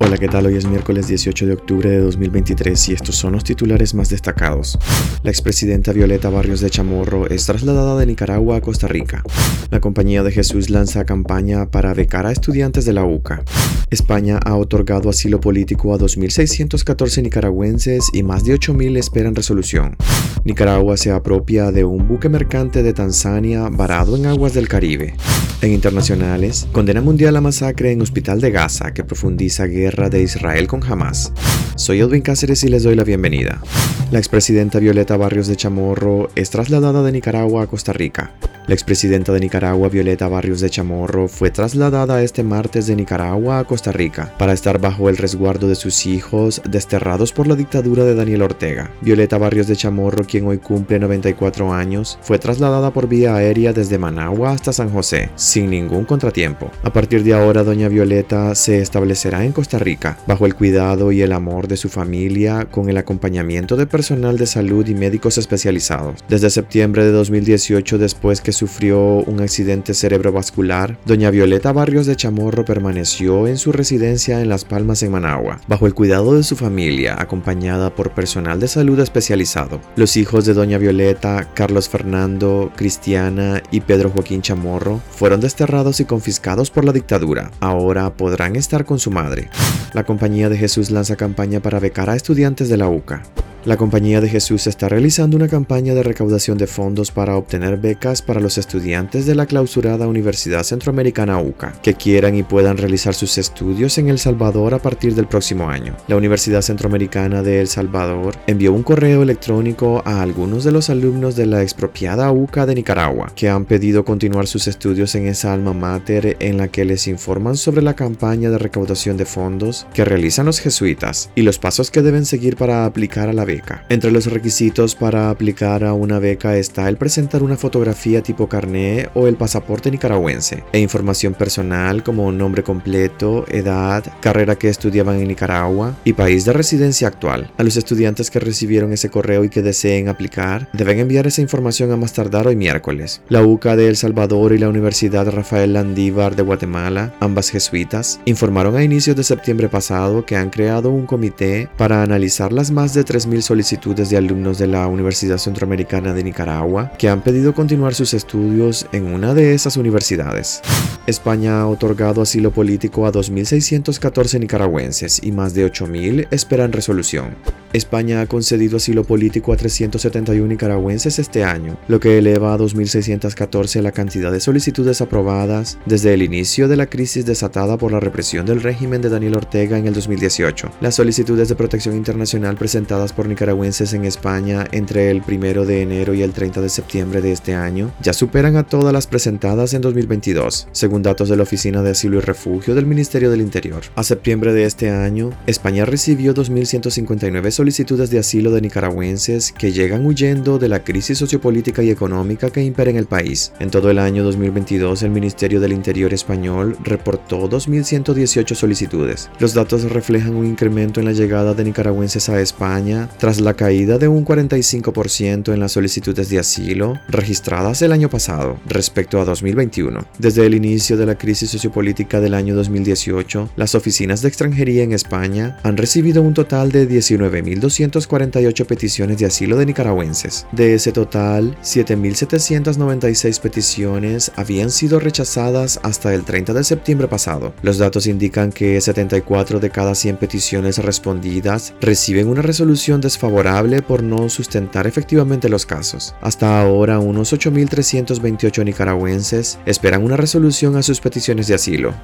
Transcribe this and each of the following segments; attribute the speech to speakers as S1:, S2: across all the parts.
S1: Hola, ¿qué tal? Hoy es miércoles 18 de octubre de 2023 y estos son los titulares más destacados. La expresidenta Violeta Barrios de Chamorro es trasladada de Nicaragua a Costa Rica. La Compañía de Jesús lanza campaña para becar a estudiantes de la UCA. España ha otorgado asilo político a 2.614 nicaragüenses y más de 8.000 esperan resolución. Nicaragua se apropia de un buque mercante de Tanzania varado en aguas del Caribe. En internacionales, condena mundial a masacre en Hospital de Gaza que profundiza guerra de Israel con Hamas. Soy Edwin Cáceres y les doy la bienvenida. La expresidenta Violeta Barrios de Chamorro es trasladada de Nicaragua a Costa Rica. La expresidenta de Nicaragua, Violeta Barrios de Chamorro, fue trasladada este martes de Nicaragua a Costa Rica para estar bajo el resguardo de sus hijos desterrados por la dictadura de Daniel Ortega. Violeta Barrios de Chamorro, quien hoy cumple 94 años, fue trasladada por vía aérea desde Managua hasta San José, sin ningún contratiempo. A partir de ahora, doña Violeta se establecerá en Costa Rica, bajo el cuidado y el amor de su familia, con el acompañamiento de personal de salud y médicos especializados. Desde septiembre de 2018, después que sufrió un accidente cerebrovascular, doña Violeta Barrios de Chamorro permaneció en su residencia en Las Palmas en Managua, bajo el cuidado de su familia, acompañada por personal de salud especializado. Los hijos de doña Violeta, Carlos Fernando, Cristiana y Pedro Joaquín Chamorro, fueron desterrados y confiscados por la dictadura. Ahora podrán estar con su madre. La Compañía de Jesús lanza campaña para becar a estudiantes de la UCA. La Compañía de Jesús está realizando una campaña de recaudación de fondos para obtener becas para los estudiantes de la clausurada Universidad Centroamericana UCA que quieran y puedan realizar sus estudios en El Salvador a partir del próximo año. La Universidad Centroamericana de El Salvador envió un correo electrónico a algunos de los alumnos de la expropiada UCA de Nicaragua que han pedido continuar sus estudios en esa alma mater en la que les informan sobre la campaña de recaudación de fondos que realizan los jesuitas y los pasos que deben seguir para aplicar a la beca entre los requisitos para aplicar a una beca está el presentar una fotografía tipo carné o el pasaporte nicaragüense e información personal como nombre completo, edad, carrera que estudiaban en Nicaragua y país de residencia actual. A los estudiantes que recibieron ese correo y que deseen aplicar deben enviar esa información a más tardar hoy miércoles. La UCA de El Salvador y la Universidad Rafael Landívar de Guatemala, ambas jesuitas, informaron a inicios de septiembre pasado que han creado un comité para analizar las más de 3.000 solicitudes de alumnos de la Universidad Centroamericana de Nicaragua que han pedido continuar sus estudios en una de esas universidades. España ha otorgado asilo político a 2.614 nicaragüenses y más de 8.000 esperan resolución. España ha concedido asilo político a 371 nicaragüenses este año, lo que eleva a 2.614 la cantidad de solicitudes aprobadas desde el inicio de la crisis desatada por la represión del régimen de Daniel Ortega en el 2018. Las solicitudes de protección internacional presentadas por nicaragüenses en España entre el 1 de enero y el 30 de septiembre de este año ya superan a todas las presentadas en 2022, según datos de la Oficina de Asilo y Refugio del Ministerio del Interior. A septiembre de este año, España recibió 2.159 solicitudes de asilo de nicaragüenses que llegan huyendo de la crisis sociopolítica y económica que impera en el país. En todo el año 2022, el Ministerio del Interior español reportó 2.118 solicitudes. Los datos reflejan un incremento en la llegada de nicaragüenses a España tras la caída de un 45% en las solicitudes de asilo registradas el año pasado respecto a 2021. Desde el inicio de la crisis sociopolítica del año 2018, las oficinas de extranjería en España han recibido un total de 19.248 peticiones de asilo de nicaragüenses. De ese total, 7.796 peticiones habían sido rechazadas hasta el 30 de septiembre pasado. Los datos indican que 74 de cada 100 peticiones respondidas reciben una resolución desfavorable por no sustentar efectivamente los casos. Hasta ahora, unos 8.328 nicaragüenses esperan una resolución sus peticiones de asilo.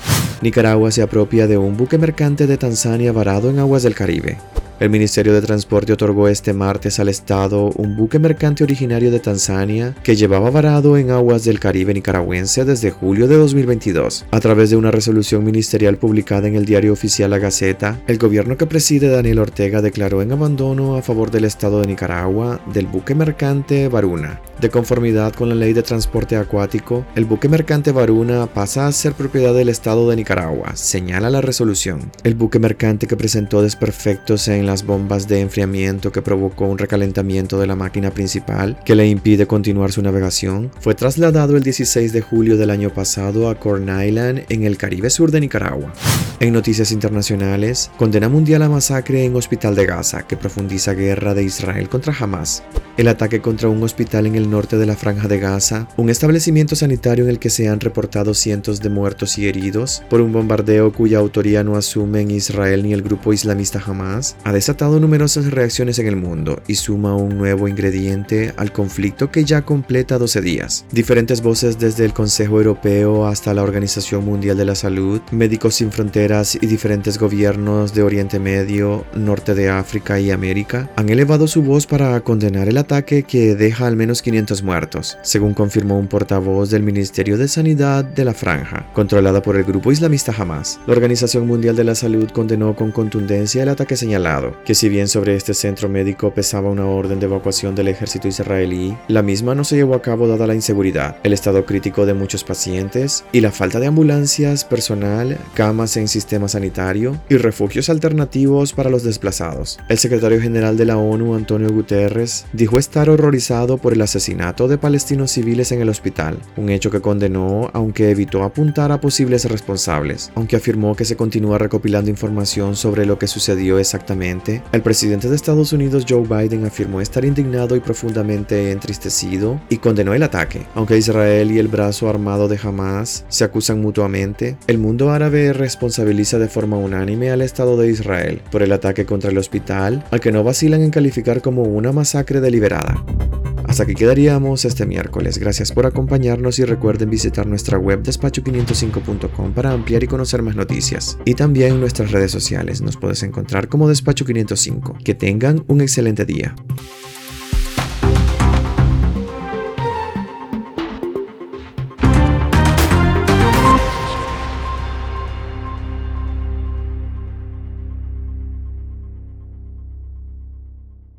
S1: Nicaragua se apropia de un buque mercante de Tanzania varado en aguas del Caribe. El Ministerio de Transporte otorgó este martes al Estado un buque mercante originario de Tanzania que llevaba varado en aguas del Caribe nicaragüense desde julio de 2022. A través de una resolución ministerial publicada en el diario oficial La Gaceta, el gobierno que preside Daniel Ortega declaró en abandono a favor del Estado de Nicaragua del buque mercante Varuna. De conformidad con la ley de transporte acuático, el buque mercante Varuna pasa a ser propiedad del Estado de Nicaragua, señala la resolución. El buque mercante que presentó desperfectos en en las bombas de enfriamiento que provocó un recalentamiento de la máquina principal que le impide continuar su navegación, fue trasladado el 16 de julio del año pasado a Corn Island en el Caribe Sur de Nicaragua. En noticias internacionales, condena mundial a masacre en Hospital de Gaza que profundiza guerra de Israel contra Hamas el ataque contra un hospital en el norte de la franja de Gaza, un establecimiento sanitario en el que se han reportado cientos de muertos y heridos por un bombardeo cuya autoría no asumen Israel ni el grupo islamista Hamas, ha desatado numerosas reacciones en el mundo y suma un nuevo ingrediente al conflicto que ya completa 12 días. Diferentes voces desde el Consejo Europeo hasta la Organización Mundial de la Salud, Médicos Sin Fronteras y diferentes gobiernos de Oriente Medio, Norte de África y América han elevado su voz para condenar el ataque que deja al menos 500 muertos, según confirmó un portavoz del Ministerio de Sanidad de la Franja, controlada por el grupo islamista Hamas. La Organización Mundial de la Salud condenó con contundencia el ataque señalado, que si bien sobre este centro médico pesaba una orden de evacuación del ejército israelí, la misma no se llevó a cabo dada la inseguridad, el estado crítico de muchos pacientes y la falta de ambulancias, personal, camas en sistema sanitario y refugios alternativos para los desplazados. El secretario general de la ONU, Antonio Guterres, dijo estar horrorizado por el asesinato de palestinos civiles en el hospital, un hecho que condenó aunque evitó apuntar a posibles responsables. Aunque afirmó que se continúa recopilando información sobre lo que sucedió exactamente, el presidente de Estados Unidos Joe Biden afirmó estar indignado y profundamente entristecido y condenó el ataque. Aunque Israel y el brazo armado de Hamas se acusan mutuamente, el mundo árabe responsabiliza de forma unánime al Estado de Israel por el ataque contra el hospital, al que no vacilan en calificar como una masacre hasta aquí quedaríamos este miércoles. Gracias por acompañarnos y recuerden visitar nuestra web despacho505.com para ampliar y conocer más noticias. Y también nuestras redes sociales. Nos puedes encontrar como Despacho505. Que tengan un excelente día.